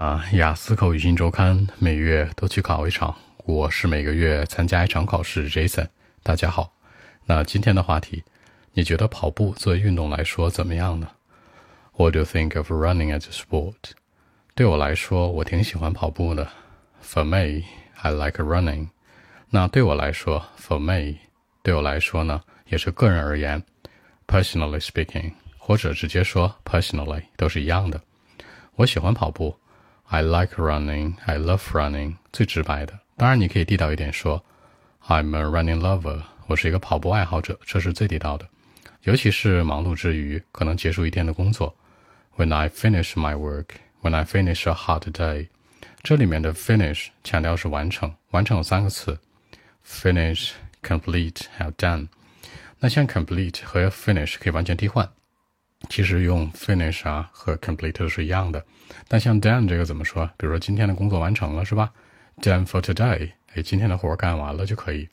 啊，雅思口语新周刊每月都去考一场，我是每个月参加一场考试。Jason，大家好。那今天的话题，你觉得跑步作为运动来说怎么样呢？What do you think of running as a sport？对我来说，我挺喜欢跑步的。For me, I like running。那对我来说，For me，对我来说呢，也是个人而言，Personally speaking，或者直接说 Personally，都是一样的。我喜欢跑步。I like running. I love running. 最直白的，当然你可以地道一点说，I'm a running lover. 我是一个跑步爱好者，这是最地道的。尤其是忙碌之余，可能结束一天的工作。When I finish my work, when I finish a hard day，这里面的 finish 强调是完成，完成有三个词：finish、complete 还有 done。那像 complete 和 finish 可以完全替换。其实用 finish 啊和 complete 是一样的，但像 done 这个怎么说？比如说今天的工作完成了是吧？Done for today，哎，今天的活干完了就可以。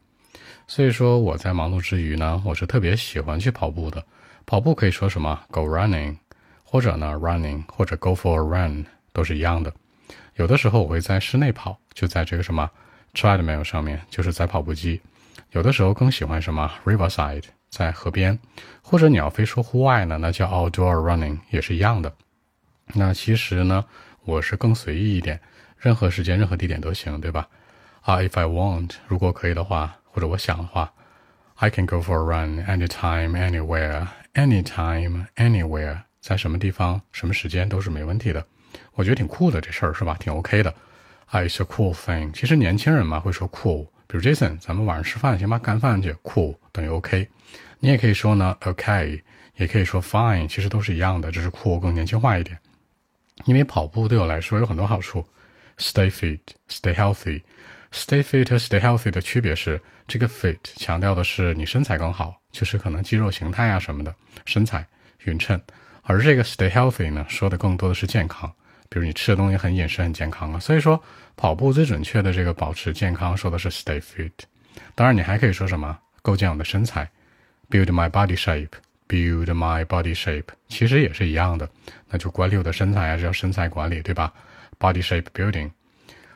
所以说我在忙碌之余呢，我是特别喜欢去跑步的。跑步可以说什么？Go running，或者呢 running，或者 go for a run 都是一样的。有的时候我会在室内跑，就在这个什么 treadmill 上面，就是在跑步机。有的时候更喜欢什么 riverside。在河边，或者你要非说户外呢，那叫 outdoor running 也是一样的。那其实呢，我是更随意一点，任何时间、任何地点都行，对吧？啊，if I want，如果可以的话，或者我想的话，I can go for a run anytime, anywhere, anytime, anywhere，在什么地方、什么时间都是没问题的。我觉得挺酷的这事儿是吧？挺 OK 的。It's a cool thing。其实年轻人嘛会说 cool。比如 Jason，咱们晚上吃饭，先把干饭去，cool 等于 OK。你也可以说呢，OK，也可以说 fine，其实都是一样的，只是 cool 更年轻化一点。因为跑步对我来说有很多好处，stay fit，stay healthy，stay fit 和 stay healthy 的区别是，这个 fit 强调的是你身材更好，就是可能肌肉形态啊什么的，身材匀称，而这个 stay healthy 呢，说的更多的是健康。比如你吃的东西很饮食很健康啊，所以说跑步最准确的这个保持健康说的是 stay fit。当然你还可以说什么构建我的身材，build my body shape，build my body shape，其实也是一样的，那就管理我的身材啊，叫身材管理，对吧？body shape building。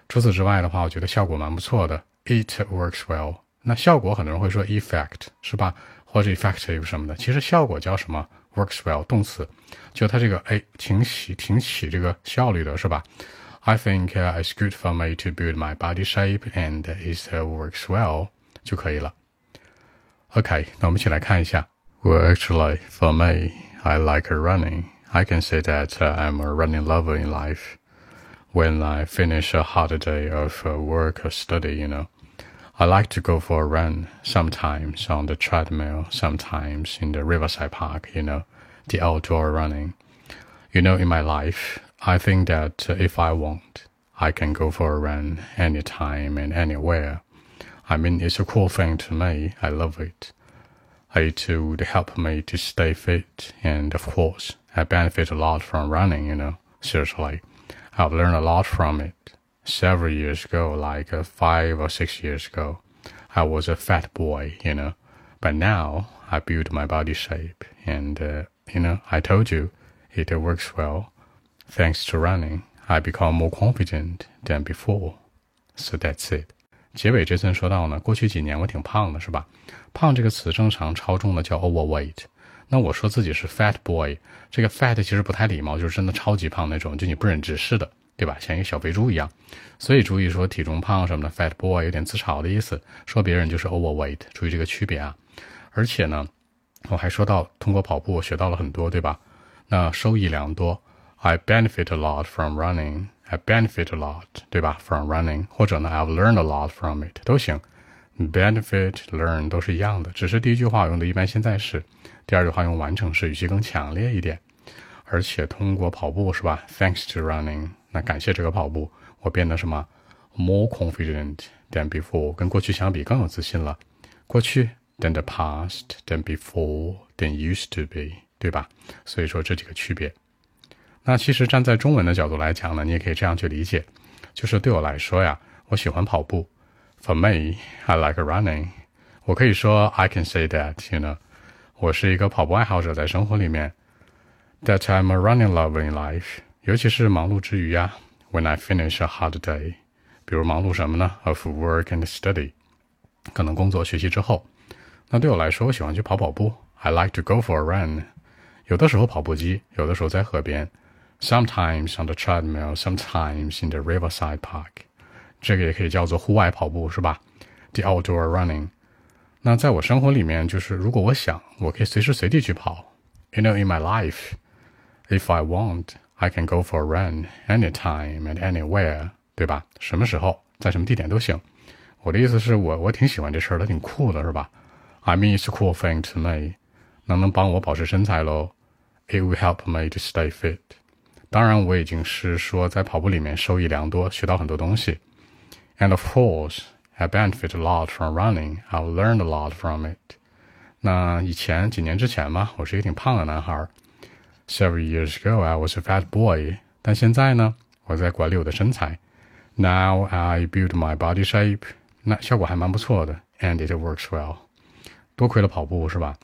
除此之外的话，我觉得效果蛮不错的，it works well。那效果很多人会说 effect 是吧，或者 effective 什么的，其实效果叫什么 ？Works well，动词，就它这个哎，挺起挺起这个效率的是吧？I think it's good for me to build my body shape and it works well 就可以了。OK，那我们一起来看一下。Well, actually, for me, I like running. I can say that I'm a running lover in life. When I finish a hard day of work or study, you know. I like to go for a run, sometimes on the treadmill, sometimes in the riverside park, you know, the outdoor running. You know, in my life, I think that if I want, I can go for a run anytime and anywhere. I mean, it's a cool thing to me. I love it. It would help me to stay fit, and of course, I benefit a lot from running, you know, seriously. I've learned a lot from it several years ago, like uh, five or six years ago, I was a fat boy, you know. But now I built my body shape, and uh, you know, I told you it works well. Thanks to running, I become more confident than before. So that's it. 结尾这层说到呢，过去几年我挺胖的，是吧？胖这个词正常超重的叫 overweight。那我说自己是 fat boy，这个 fat 其实不太礼貌，就是真的超级胖那种，就你不忍直视的。 对吧？像一个小肥猪一样，所以注意说体重胖什么的，fat boy 有点自嘲的意思，说别人就是 overweight，注意这个区别啊。而且呢，我还说到通过跑步我学到了很多，对吧？那收益良多，I benefit a lot from running，I benefit a lot，对吧？From running，或者呢，I've learned a lot from it 都行，benefit learn 都是一样的，只是第一句话用的一般现在式，第二句话用完成式，语气更强烈一点。而且通过跑步是吧？Thanks to running。那感谢这个跑步，我变得什么？More confident than before，跟过去相比更有自信了。过去 than the past than before than used to be，对吧？所以说这几个区别。那其实站在中文的角度来讲呢，你也可以这样去理解，就是对我来说呀，我喜欢跑步。For me, I like running。我可以说 I can say that，you know，我是一个跑步爱好者，在生活里面。That I'm a running lover in life。尤其是忙碌之余呀， when I finish a hard day，比如忙碌什么呢？Of work and study，可能工作学习之后。那对我来说，我喜欢去跑跑步。I like to go for a run。有的时候跑步机，有的时候在河边。Sometimes on the treadmill, sometimes in the riverside park。这个也可以叫做户外跑步，是吧？The outdoor running。那在我生活里面，就是如果我想，我可以随时随地去跑。You know, in my life, if I want, I can go for a run anytime and anywhere，对吧？什么时候，在什么地点都行。我的意思是我我挺喜欢这事儿的，挺酷的，是吧？I mean, it's a cool thing to me，能能帮我保持身材喽。It will help me to stay fit。当然，我已经是说在跑步里面受益良多，学到很多东西。And of course, I benefit a lot from running. I've learned a lot from it。那以前几年之前嘛，我是一个挺胖的男孩。 Several years ago, I was a fat boy。但现在呢，我在管理我的身材。Now I build my body shape。那效果还蛮不错的，and it works well。多亏了跑步是吧？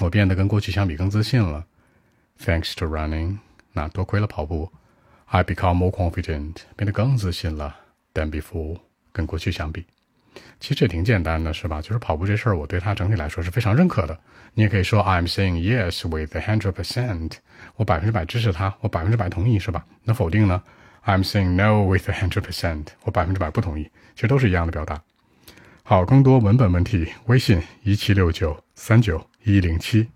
我变得跟过去相比更自信了。Thanks to running，那多亏了跑步，I become more confident，变得更自信了。Than before，跟过去相比，其实也挺简单的，是吧？就是跑步这事儿，我对它整体来说是非常认可的。你也可以说 I'm saying yes with a hundred percent，我百分之百支持他，我百分之百同意，是吧？那否定呢？I'm saying no with a hundred percent，我百分之百不同意。其实都是一样的表达。好，更多文本问题，微信一七六九三九一零七。